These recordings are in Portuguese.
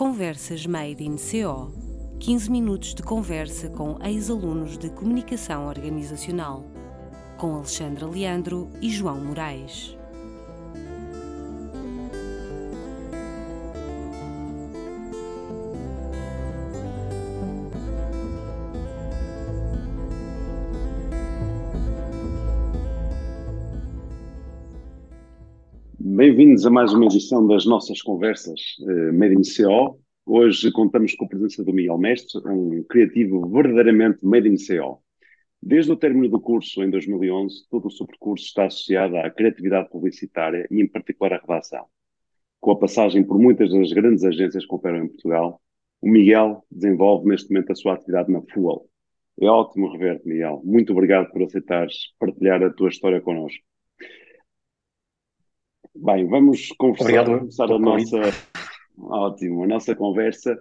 Conversas Made in CO 15 minutos de conversa com ex-alunos de comunicação organizacional, com Alexandra Leandro e João Moraes. Bem-vindos a mais uma edição das nossas conversas uh, Made in CO. Hoje contamos com a presença do Miguel Mestre, um criativo verdadeiramente Made in CO. Desde o término do curso, em 2011, todo o seu percurso está associado à criatividade publicitária e, em particular, à redação. Com a passagem por muitas das grandes agências que operam em Portugal, o Miguel desenvolve neste momento a sua atividade na Fuel. É ótimo rever-te, Miguel. Muito obrigado por aceitares partilhar a tua história connosco. Bem, vamos conversar, Obrigado, começar a nossa, ótimo, a nossa conversa,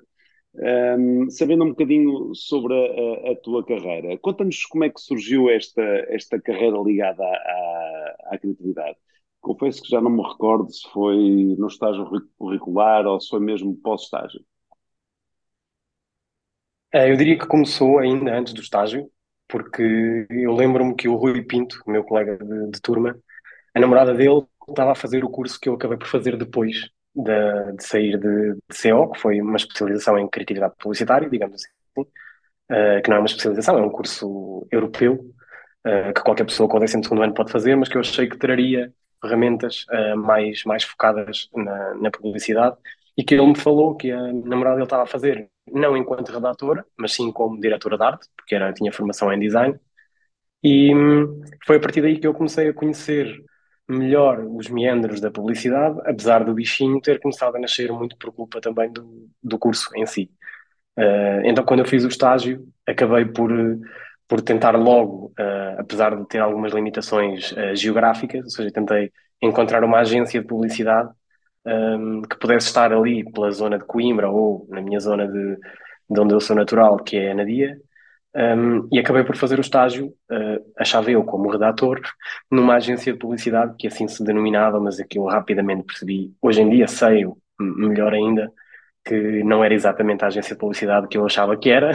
um, sabendo um bocadinho sobre a, a, a tua carreira. Conta-nos como é que surgiu esta, esta carreira ligada à, à, à, criatividade. Confesso que já não me recordo se foi no estágio curricular ou se foi mesmo pós-estágio. É, eu diria que começou ainda antes do estágio, porque eu lembro-me que o Rui Pinto, meu colega de, de turma, a namorada dele estava a fazer o curso que eu acabei por fazer depois de, de sair de, de, CO, que foi uma especialização em criatividade publicitária, digamos assim, uh, que não é uma especialização, é um curso europeu, uh, que qualquer pessoa com o 12 ano pode fazer, mas que eu achei que traria ferramentas uh, mais, mais focadas na, na publicidade e que ele me falou que a namorada dele estava a fazer não enquanto redatora, mas sim como diretora de arte, porque era, tinha formação em design. E hum, foi a partir daí que eu comecei a conhecer melhor os meandros da publicidade, apesar do bichinho ter começado a nascer muito por culpa também do, do curso em si. Uh, então, quando eu fiz o estágio, acabei por, por tentar logo, uh, apesar de ter algumas limitações uh, geográficas, ou seja, tentei encontrar uma agência de publicidade um, que pudesse estar ali pela zona de Coimbra ou na minha zona de, de onde eu sou natural, que é a Nadia, um, e acabei por fazer o estágio, uh, achava eu como redator, numa agência de publicidade que assim se denominava, mas eu rapidamente percebi, hoje em dia sei melhor ainda, que não era exatamente a agência de publicidade que eu achava que era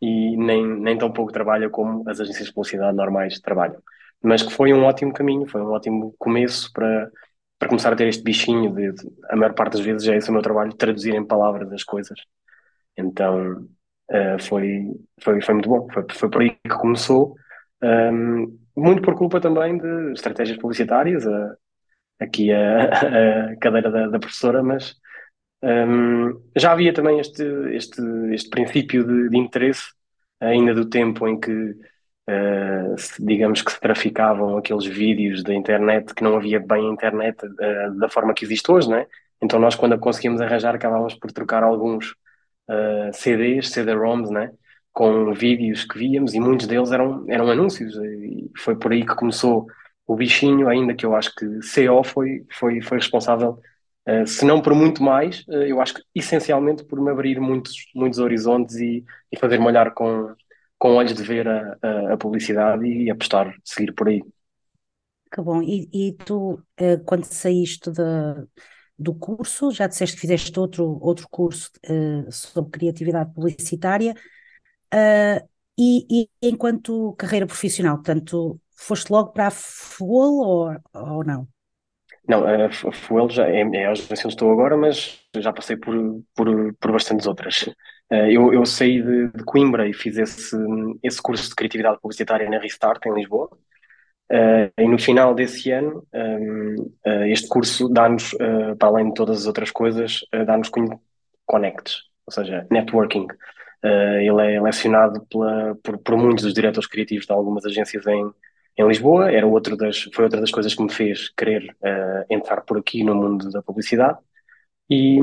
e nem, nem tão pouco trabalha como as agências de publicidade normais trabalham. Mas que foi um ótimo caminho, foi um ótimo começo para, para começar a ter este bichinho de, de a maior parte das vezes é esse o meu trabalho, traduzir em palavras as coisas. Então, Uh, foi, foi, foi muito bom. Foi, foi por aí que começou. Um, muito por culpa também de estratégias publicitárias, uh, aqui a, a cadeira da, da, professora, mas um, já havia também este, este, este princípio de, de interesse, ainda do tempo em que, uh, se, digamos que se traficavam aqueles vídeos da internet, que não havia bem internet da forma que existe hoje, né? Então nós, quando a conseguimos arranjar, acabávamos por trocar alguns uh, CDs, CD-ROMs, né? com vídeos que víamos e muitos deles eram, eram anúncios e foi por aí que começou o bichinho, ainda que eu acho que CO foi, foi, foi responsável, uh, se não por muito mais, uh, eu acho que essencialmente por me abrir muitos, muitos horizontes e, e fazer-me olhar com, com olhos de ver a, a, a publicidade e apostar, seguir por aí. Que bom. E, e tu, quando saíste da do curso, já disseste que fizeste outro, outro curso uh, sobre criatividade publicitária, uh, e, e, enquanto carreira profissional, portanto, foste logo para a Fuel ou, ou não? Não, a Fuel já é, é a onde estou agora, mas já passei por, por, por bastantes outras. Uh, eu, eu saí de, de, Coimbra e fiz esse, esse curso de criatividade publicitária na Restart, em Lisboa. Uh, e no final desse ano, um, uh, eh, este curso dá-nos, uh, para além de todas as outras coisas, dá-nos connects, ou seja, networking. ele é lecionado pela, por, por, muitos dos diretores criativos de algumas agências em, em Lisboa. Era outro das, foi outra das coisas que me fez querer entrar por aqui no mundo da publicidade. E,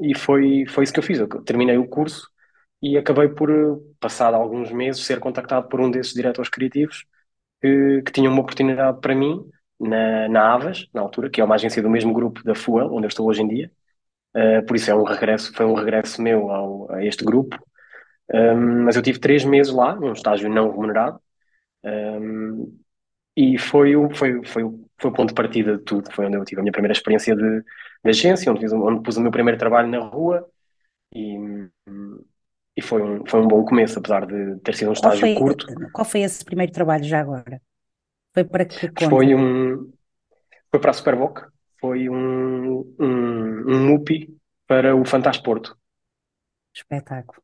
e foi, foi isso que eu fiz. Eu terminei o curso e acabei por, passado alguns meses, ser contactado por um desses diretores criativos que, que tinha uma oportunidade para mim na, na Avas, na altura, que é uma agência do mesmo grupo da Fuel, onde eu estou hoje em dia. Uh, por isso é um regresso, foi um regresso meu ao, a este grupo. Um, mas eu tive três meses lá, num estágio não remunerado, um, e foi o, foi, foi, foi o ponto de partida de tudo. Foi onde eu tive a minha primeira experiência de, de agência, onde, fiz, onde pus o meu primeiro trabalho na rua, E, e foi, um, foi um bom começo, apesar de ter sido um estágio foi, curto. Qual foi esse primeiro trabalho já agora? Foi para que conta? Foi um foi para a Superboc, foi um, um, um MUPI para o Fantasporto. Espetáculo.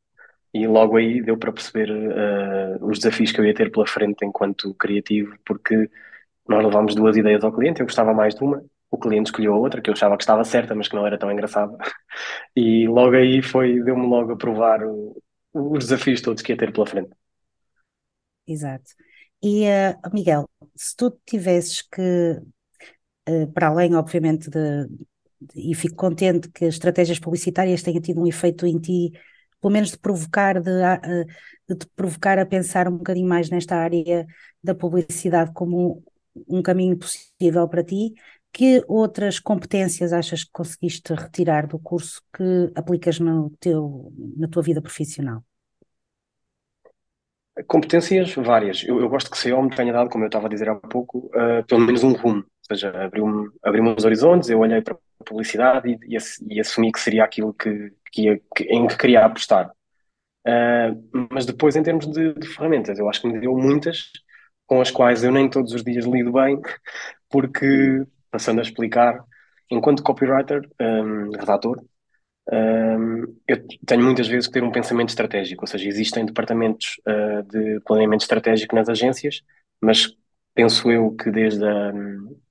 E logo aí deu para perceber uh, os desafios que eu ia ter pela frente enquanto criativo, porque nós levámos duas ideias ao cliente, eu gostava mais de uma, o cliente escolheu a outra, que eu achava que estava certa, mas que não era tão engraçada. E logo aí foi, deu-me logo a provar o, os desafios todos que ia ter pela frente. Exato. E, uh, Miguel, se tu tivesses que, uh, para além, obviamente, de, de, e fico contente que as estratégias publicitárias tenham tido um efeito em ti, pelo menos de provocar, de, uh, de te provocar a pensar um bocadinho mais nesta área da publicidade como um, um caminho possível para ti, que outras competências achas que conseguiste retirar do curso que aplicas no teu, na tua vida profissional? Competências várias. Eu, eu gosto que CEO me tenha dado, como eu estava a dizer há pouco, uh, pelo menos um rumo. Ou seja, abriu-me abriu os horizontes, eu olhei para a publicidade e, e, e assumi que seria aquilo que, que, ia, que em que queria apostar. Uh, mas depois, em termos de, de, ferramentas, eu acho que me deu muitas com as quais eu nem todos os dias lido bem, porque, passando a explicar, enquanto copywriter, um, redator, eu tenho muitas vezes que ter um pensamento estratégico, ou seja, existem departamentos uh, de planeamento estratégico nas agências, mas penso eu que desde a,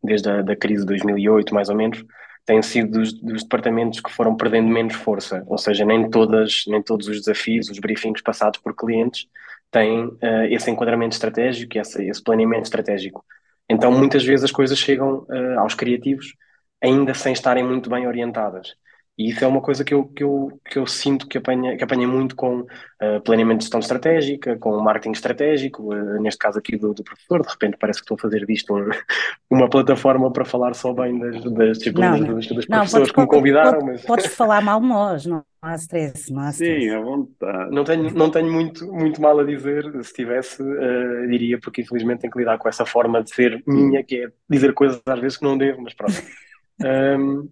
desde a da crise de 2008, mais ou menos, têm sido dos, dos, departamentos que foram perdendo menos força, ou seja, nem, todas, nem todos os desafios, os briefings passados por clientes têm uh, esse enquadramento estratégico, esse, esse planeamento estratégico. Então, muitas vezes as coisas chegam uh, aos criativos ainda sem estarem muito bem orientadas. E isso é uma coisa que eu, que eu, que eu sinto que apanha, que apanha muito com uh, planeamento de gestão estratégica, com marketing estratégico, uh, neste caso aqui do, do, professor, de repente parece que estou a fazer disto um, uma plataforma para falar só bem das, das disciplinas não, dos, dos não, professores que me convidaram. Pode, mas... Podes falar mal nós, não há stress, não há stress. Sim, à vontade. Não tenho, não tenho muito, muito mal a dizer, se tivesse, uh, diria, porque infelizmente tenho que lidar com essa forma de ser minha, que é dizer coisas às vezes que não devo, mas pronto. Um,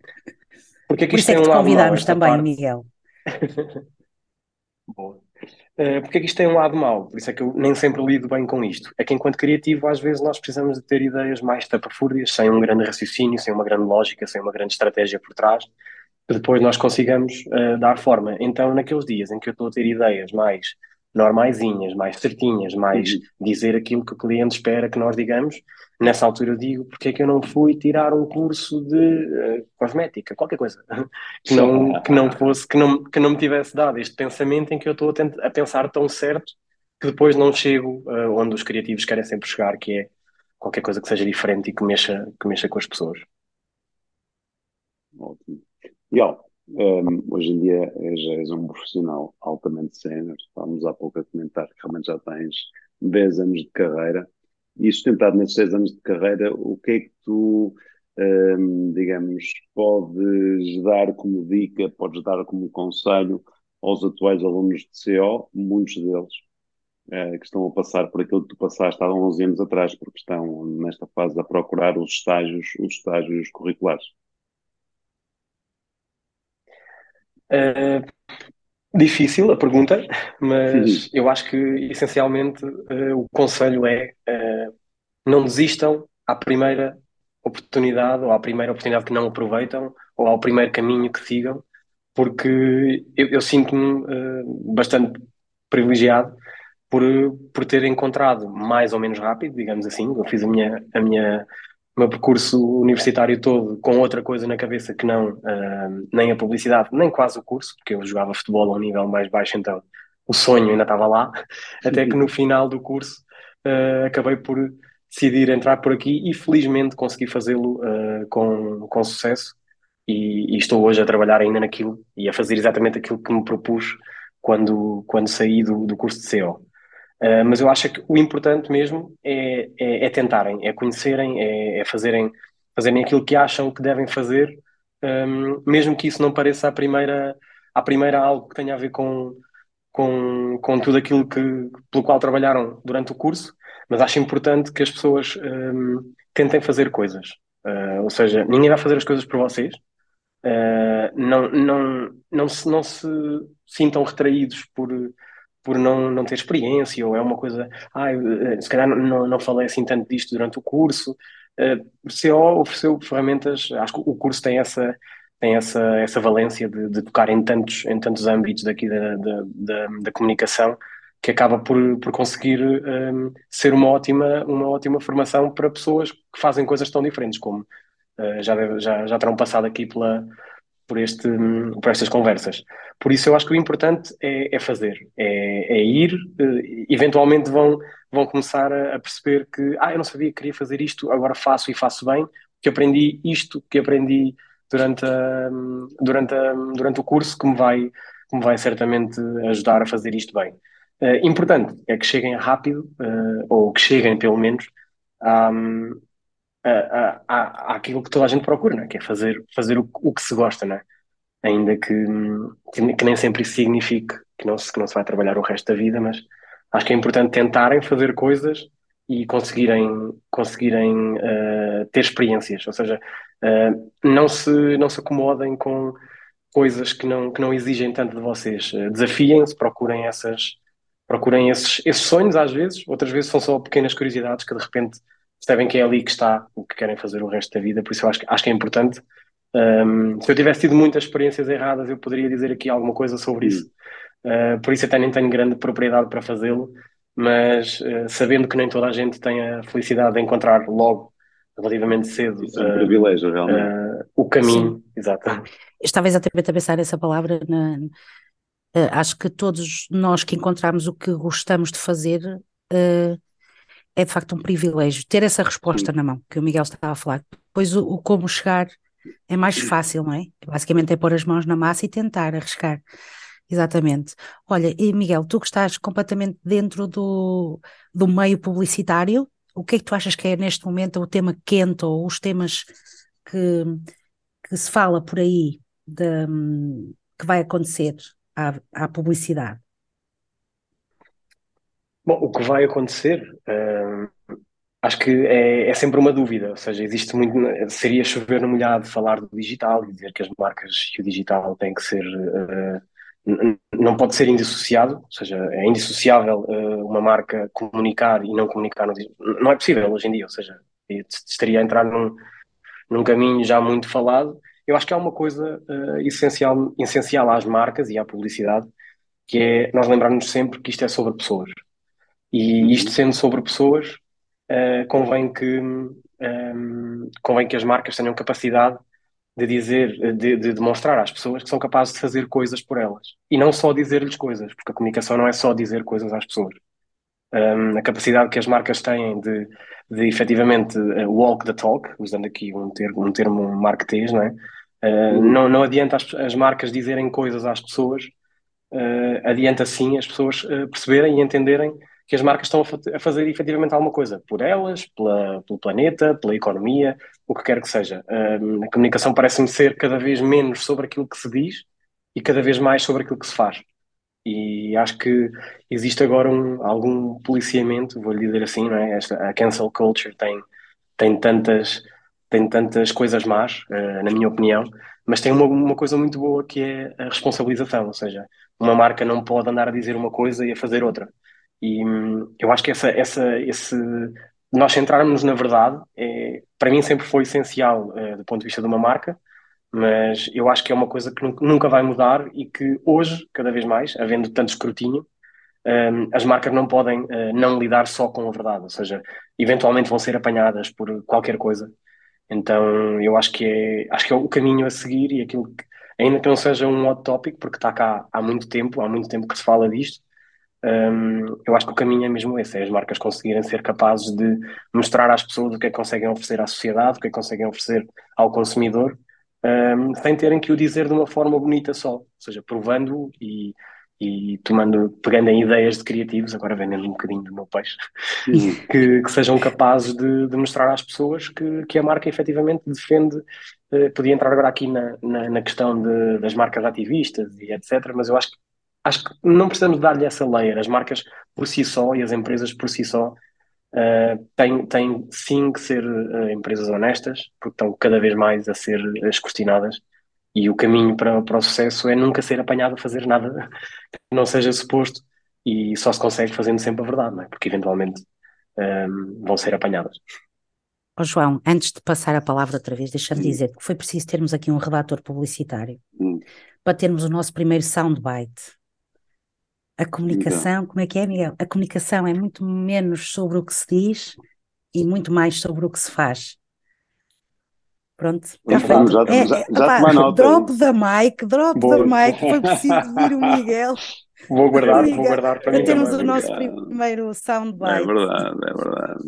Porque é que Por isso é que te um convidámos também, parte? Miguel. Boa. Uh, porque é que isto tem um lado mau? Por isso é que eu nem sempre lido bem com isto. É que enquanto criativo, às vezes nós precisamos de ter ideias mais tapafúrdias, sem um grande raciocínio, sem uma grande lógica, sem uma grande estratégia por trás, que depois nós consigamos uh, dar forma. Então, naqueles dias em que eu estou a ter ideias mais normaisinhas, mais certinhas, mais uhum. dizer aquilo que o cliente espera que nós digamos, nessa altura eu digo porque é que eu não fui tirar um curso de uh, cosmética, qualquer coisa, que não, que não fosse, que não, que não me tivesse dado este pensamento em que eu estou a, a pensar tão certo que depois não chego uh, onde os criativos querem sempre chegar, que é qualquer coisa que seja diferente e que mexa, que mexa com as pessoas. Ótimo. Legal. Um, hoje em dia já és um profissional altamente sénior. Estávamos há pouco a comentar que realmente já tens 10 anos de carreira. E sustentado nesses 10 anos de carreira, o que é que tu, um, digamos, podes dar como dica, podes dar como conselho aos atuais alunos de CO, muitos deles, uh, que estão a passar por aquilo que tu passaste há 11 anos atrás, porque estão nesta fase a procurar os estágios, os estágios curriculares? Uh, difícil a pergunta, mas eu acho que essencialmente uh, o conselho é uh, não desistam à primeira oportunidade ou à primeira oportunidade que não aproveitam ou ao primeiro caminho que sigam, porque eu, eu sinto-me bastante privilegiado por, por ter encontrado mais ou menos rápido, digamos assim, eu fiz a minha, a minha meu percurso universitário todo com outra coisa na cabeça que não uh, nem a publicidade, nem quase o curso, porque eu jogava futebol a um nível mais baixo, então o sonho ainda estava lá, até que no final do curso uh, acabei por decidir entrar por aqui e felizmente consegui fazê-lo uh, com, com sucesso e, e, estou hoje a trabalhar ainda naquilo e a fazer exatamente aquilo que me propus quando, quando saí do, do curso de CO. Uh, mas eu acho que o importante mesmo é, é, é tentarem, é conhecerem, é, é, fazerem, fazerem aquilo que acham que devem fazer, um, mesmo que isso não pareça à primeira, à primeira algo que tenha a ver com, com, com tudo aquilo que, pelo qual trabalharam durante o curso, mas acho importante que as pessoas um, tentem fazer coisas. Uh, ou seja, ninguém vai fazer as coisas por vocês, uh, não, não, não, se, não se sintam retraídos por, por não, não ter experiência, ou é uma coisa, ah, se calhar não, não falei assim tanto disto durante o curso. Uh, o CO ofereceu ferramentas, acho que o curso tem essa, tem essa, essa valência de, de tocar em tantos, em tantos âmbitos daqui da, da, da, da comunicação que acaba por, por conseguir um, ser uma ótima, uma ótima formação para pessoas que fazem coisas tão diferentes, como uh, já, deve, já, já terão passado aqui pela, por, este, por estas conversas. Por isso eu acho que o importante é, é fazer, é, é ir, uh, eventualmente vão, vão começar a, perceber que, ah, eu não sabia que queria fazer isto, agora faço e faço bem, que aprendi isto, que aprendi durante, a, durante, a, durante o curso, que me vai, que me vai certamente ajudar a fazer isto bem. Uh, importante é que cheguem rápido, uh, ou que cheguem pelo menos, à, à, à, àquilo que toda a gente procura, né? que é fazer, fazer o, o que se gosta, né? ainda que, que, que, nem sempre isso signifique que não, se, que não se vai trabalhar o resto da vida, mas acho que é importante tentarem fazer coisas e conseguirem, conseguirem uh, ter experiências, ou seja, não, se, não se acomodem com coisas que não, que não exigem tanto de vocês. Desafiem-se, procurem essas, procurem esses, esses sonhos às vezes, outras vezes são só pequenas curiosidades que de repente percebem que é ali que está o que querem fazer o resto da vida, por isso eu acho, acho que é importante. Um, se eu tivesse tido muitas experiências erradas, eu poderia dizer aqui alguma coisa sobre isso. Uh, por isso até nem tenho grande propriedade para fazê-lo, mas uh, sabendo que nem toda a gente tem a felicidade de encontrar logo, relativamente cedo, isso é um uh, privilégio, realmente. o caminho, Sim. exato. Estava exatamente a pensar essa palavra na, Uh, acho que todos nós que encontramos o que gostamos de fazer uh, é de facto um privilégio ter essa resposta na mão que o Miguel estava a falar. Depois o, o, como chegar é mais fácil, não é? Basicamente é pôr as mãos na massa e tentar arriscar. Exatamente. Olha, e Miguel, tu que estás completamente dentro do, do meio publicitário, o que é que tu achas que é neste momento o tema quente ou os temas que, que se fala por aí de, que vai acontecer à, à publicidade? Bom, o que vai acontecer, hum, acho que é, é, sempre uma dúvida, ou seja, existe muito, seria chover no molhado falar do digital e dizer que as marcas e o digital têm que ser, uh, não pode ser indissociado, ou seja, é indissociável uh, uma marca comunicar e não comunicar no digital, não é possível hoje em dia, ou seja, estaria a entrar num, num caminho já muito falado. Eu acho que há uma coisa uh, essencial, essencial às marcas e à publicidade, que é nós lembrarmos sempre que isto é sobre pessoas. E uhum. isto sendo sobre pessoas, uh, convém, que, um, ehm, convém que as marcas tenham capacidade de dizer, de, de, demonstrar às pessoas que são capazes de fazer coisas por elas. E não só dizer-lhes coisas, porque a comunicação não é só dizer coisas às pessoas. Um, ehm, a capacidade que as marcas têm de, de efetivamente uh, walk the talk, usando aqui um termo, um termo marketês, não é? Uh, não, não adianta as, as, marcas dizerem coisas às pessoas, uh, adianta sim as pessoas uh, perceberem e entenderem que as marcas estão a, fa a, fazer efetivamente alguma coisa por elas, pela, pelo planeta, pela economia, o que quer que seja. a comunicação parece-me ser cada vez menos sobre aquilo que se diz e cada vez mais sobre aquilo que se faz. E acho que existe agora um, algum policiamento, vou-lhe dizer assim, não é? Esta, a cancel culture tem, tem tantas tem tantas coisas más, uh, na minha opinião, mas tem uma, uma coisa muito boa que é a responsabilização, ou seja, uma marca não pode andar a dizer uma coisa e a fazer outra. E hum, eu acho que essa, essa, esse, nós centrarmos na verdade, é, para mim sempre foi essencial uh, do ponto de vista de uma marca, mas eu acho que é uma coisa que nunca vai mudar e que hoje, cada vez mais, havendo tanto escrutínio, um, as marcas não podem uh, não lidar só com a verdade, ou seja, eventualmente vão ser apanhadas por qualquer coisa. Então eu acho que é, acho que é o caminho a seguir e aquilo que, ainda que não seja um hot topic, porque está cá há muito tempo, há muito tempo que se fala disto, um, eu acho que o caminho é mesmo esse, é as marcas conseguirem ser capazes de mostrar às pessoas o que é que conseguem oferecer à sociedade, o que é que conseguem oferecer ao consumidor, um, sem terem que o dizer de uma forma bonita só, ou seja, provando e e tomando, pegando em ideias de criativos, agora vendendo um bocadinho do meu peixe, que, que, sejam capazes de, de, mostrar às pessoas que, que a marca efetivamente defende. Uh, podia entrar agora aqui na, na, na questão de, das marcas ativistas e etc., mas eu acho que, acho que não precisamos dar-lhe essa layer. As marcas por si só e as empresas por si só uh, têm, têm sim que ser uh, empresas honestas, porque estão cada vez mais a ser escrutinadas e o caminho para, para o sucesso é nunca ser apanhado a fazer nada que não seja suposto e só se consegue fazendo sempre a verdade, não é? porque eventualmente um, vão ser apanhadas. Oh, João, antes de passar a palavra outra vez, deixa-me dizer que foi preciso termos aqui um redator publicitário hum. para termos o nosso primeiro soundbite. A comunicação, então. como é que é, Miguel? A comunicação é muito menos sobre o que se diz e muito mais sobre o que se faz. Pronto, está feito. Já, é, já, já opa, drop da mic, drop da mic, foi preciso vir o Miguel. Vou guardar, Miguel, vou guardar para, para termos o nosso primeiro soundbite. É verdade, é verdade.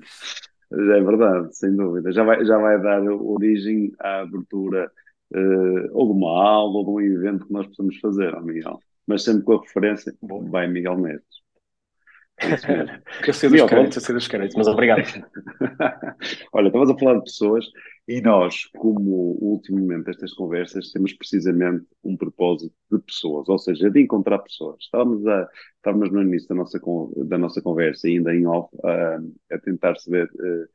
É verdade, sem dúvida. Já vai, já vai dar origem à abertura uh, ou de uma aula ou de um evento que nós possamos fazer, Miguel. Mas sempre com a referência, Bom. vai Miguel Mestres. eu sei dos créditos, eu sei dos créditos, mas obrigado. Olha, estavas a falar de pessoas e nós, como ultimamente estas conversas, temos precisamente um propósito de pessoas, ou seja, de encontrar pessoas. Estávamos, a, estávamos no início da nossa, da nossa conversa, ainda em off, a, a tentar saber uh,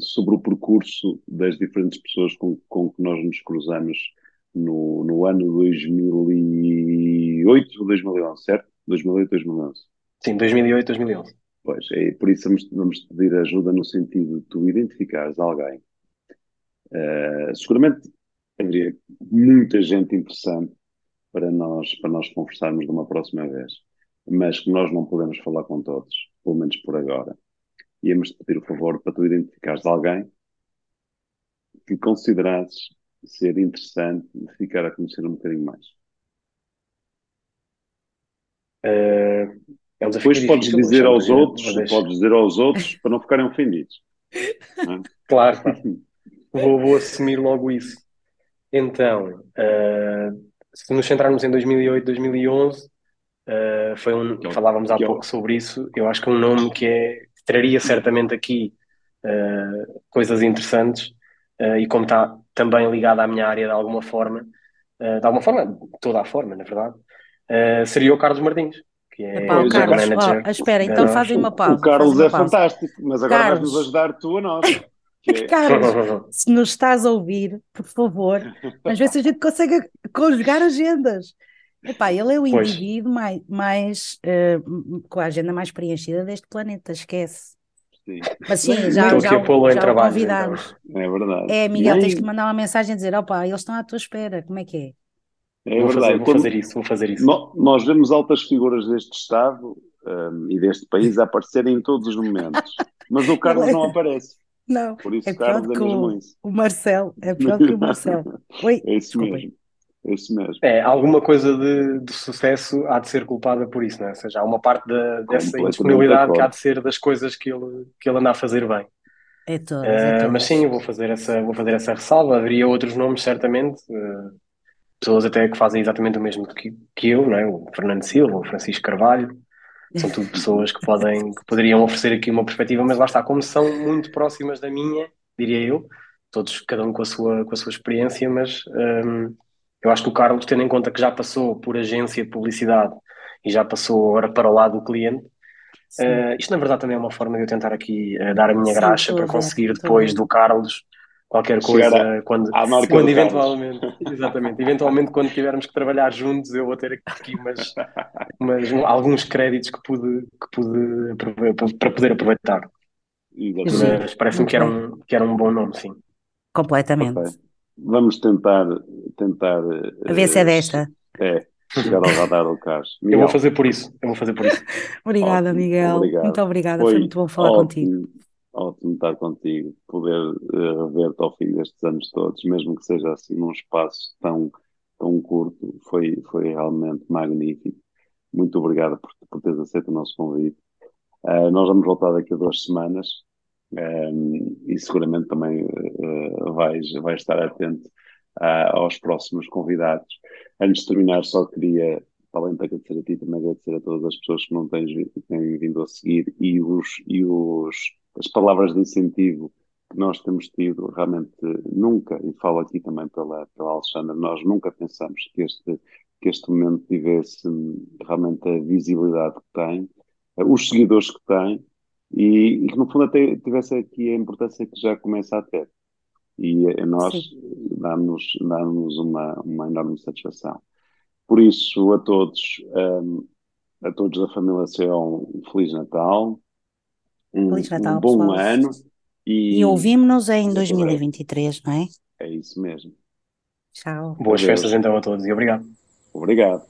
sobre o percurso das diferentes pessoas com, com que nós nos cruzamos no, no ano 2008 ou 2011, certo? 2008, 2011. Sim, 2008, 2011. Pois, é por isso vamos, vamos pedir ajuda no sentido de tu identificares alguém. Uh, seguramente haveria muita gente interessante para nós, para nós conversarmos de uma próxima vez, mas que nós não podemos falar com todos, pelo menos por agora. Íamos te pedir o favor para tu identificares alguém que considerasses ser interessante ficar a conhecer um bocadinho mais. Uh, é um Depois podes dizer aos outros, podes dizer aos outros para não ficarem ofendidos. Não é? Claro, vou, vou, assumir logo isso. Então, uh, se nos centrarmos em 2008, 2011, uh, foi um, falávamos há pouco sobre isso. Eu acho que é um nome que é, traria certamente aqui uh, coisas interessantes uh, e como está também ligado à minha área de alguma forma, de alguma forma, toda a forma, na verdade, seria o Carlos Martins que é Epá, o Carlos, manager. Oh, espera, então fazem uma pausa. O Carlos é pausa. fantástico, mas agora Carlos. vais-nos ajudar tu a nós. É... Carlos, se nos estás a ouvir, por favor, vamos ver se a gente consegue conjugar agendas. Epá, ele é o indivíduo mais, mais uh, com a agenda mais preenchida deste planeta, esquece. Sim. Mas sim, já, já, já, já o trabalho, convidámos. Então. É verdade. É, Miguel, Nem... tens que mandar uma mensagem a dizer: opa, eles estão à tua espera, como é que é? É vou, fazer, vou fazer, isso, vou fazer isso. nós vemos altas figuras deste Estado um, e deste país a aparecerem em todos os momentos, mas o Carlos não aparece. Não, Por isso, é Carlos pior é mesmo o, isso. o Marcelo, é pior que o Marcelo. Oi, é isso mesmo. É isso mesmo. É, alguma coisa de, de, sucesso há de ser culpada por isso, não é? Ou seja, há uma parte da, dessa indisponibilidade que há de ser das coisas que ele, que ele anda a fazer bem. É todas, é todas. Uh, mas sim, vou fazer, essa, vou fazer essa ressalva. Haveria outros nomes, certamente. Uh, pessoas até que fazem exatamente o mesmo que, que eu, não é? o Fernando Silva, o Francisco Carvalho, são tudo pessoas que podem que poderiam oferecer aqui uma perspectiva, mas lá está, como são muito próximas da minha, diria eu, todos, cada um com a sua, com a sua experiência, mas hum, eu acho que o Carlos, tendo em conta que já passou por agência de publicidade e já passou agora para o lado do cliente, uh, isto na verdade também é uma forma de eu tentar aqui uh, dar a minha Sim, graxa para conseguir depois do Carlos qualquer coisa quando, quando eventualmente, exatamente, eventualmente quando tivermos que trabalhar juntos eu vou ter aqui umas, umas alguns créditos que pude, que pude para poder aproveitar. Exatamente. Mas parece-me que era, um, que era um bom nome, sim. Completamente. Okay. Vamos tentar tentar a ver se é desta. É, chegar ao radar do Carlos. Eu vou fazer por isso. Eu vou fazer por isso. obrigada, ótimo, Miguel. Obrigado. Muito obrigada. Foi, Foi muito bom falar ótimo. contigo ótimo estar contigo, poder uh, rever-te ao fim destes anos todos, mesmo que seja assim num espaço tão, tão curto, foi, foi realmente magnífico. Muito obrigado por, por teres aceito o nosso convite. Uh, nós vamos voltar daqui a duas semanas um, e seguramente também uh, vais, vais estar atento aos próximos convidados. Antes de terminar, só queria além de agradecer a ti, também agradecer a todas as pessoas que não têm, têm vindo a seguir e os, e os as palavras de incentivo que nós temos tido, realmente nunca, e falo aqui também pela, pela Alexandra, nós nunca pensamos que este, que este momento tivesse realmente a visibilidade que tem, os seguidores que tem, e, e que no fundo até tivesse aqui a importância que já começa a ter. E a nós dá-nos dá uma, uma enorme satisfação. Por isso, a todos, um, a todos da família CEO, um Feliz Natal, um, Feliz Natal, um bom pessoal. ano E e ouvimos-nos em até breve. 2023, não é? É isso mesmo. Tchau. Boas Adeus. festas então a todos e obrigado. Obrigado.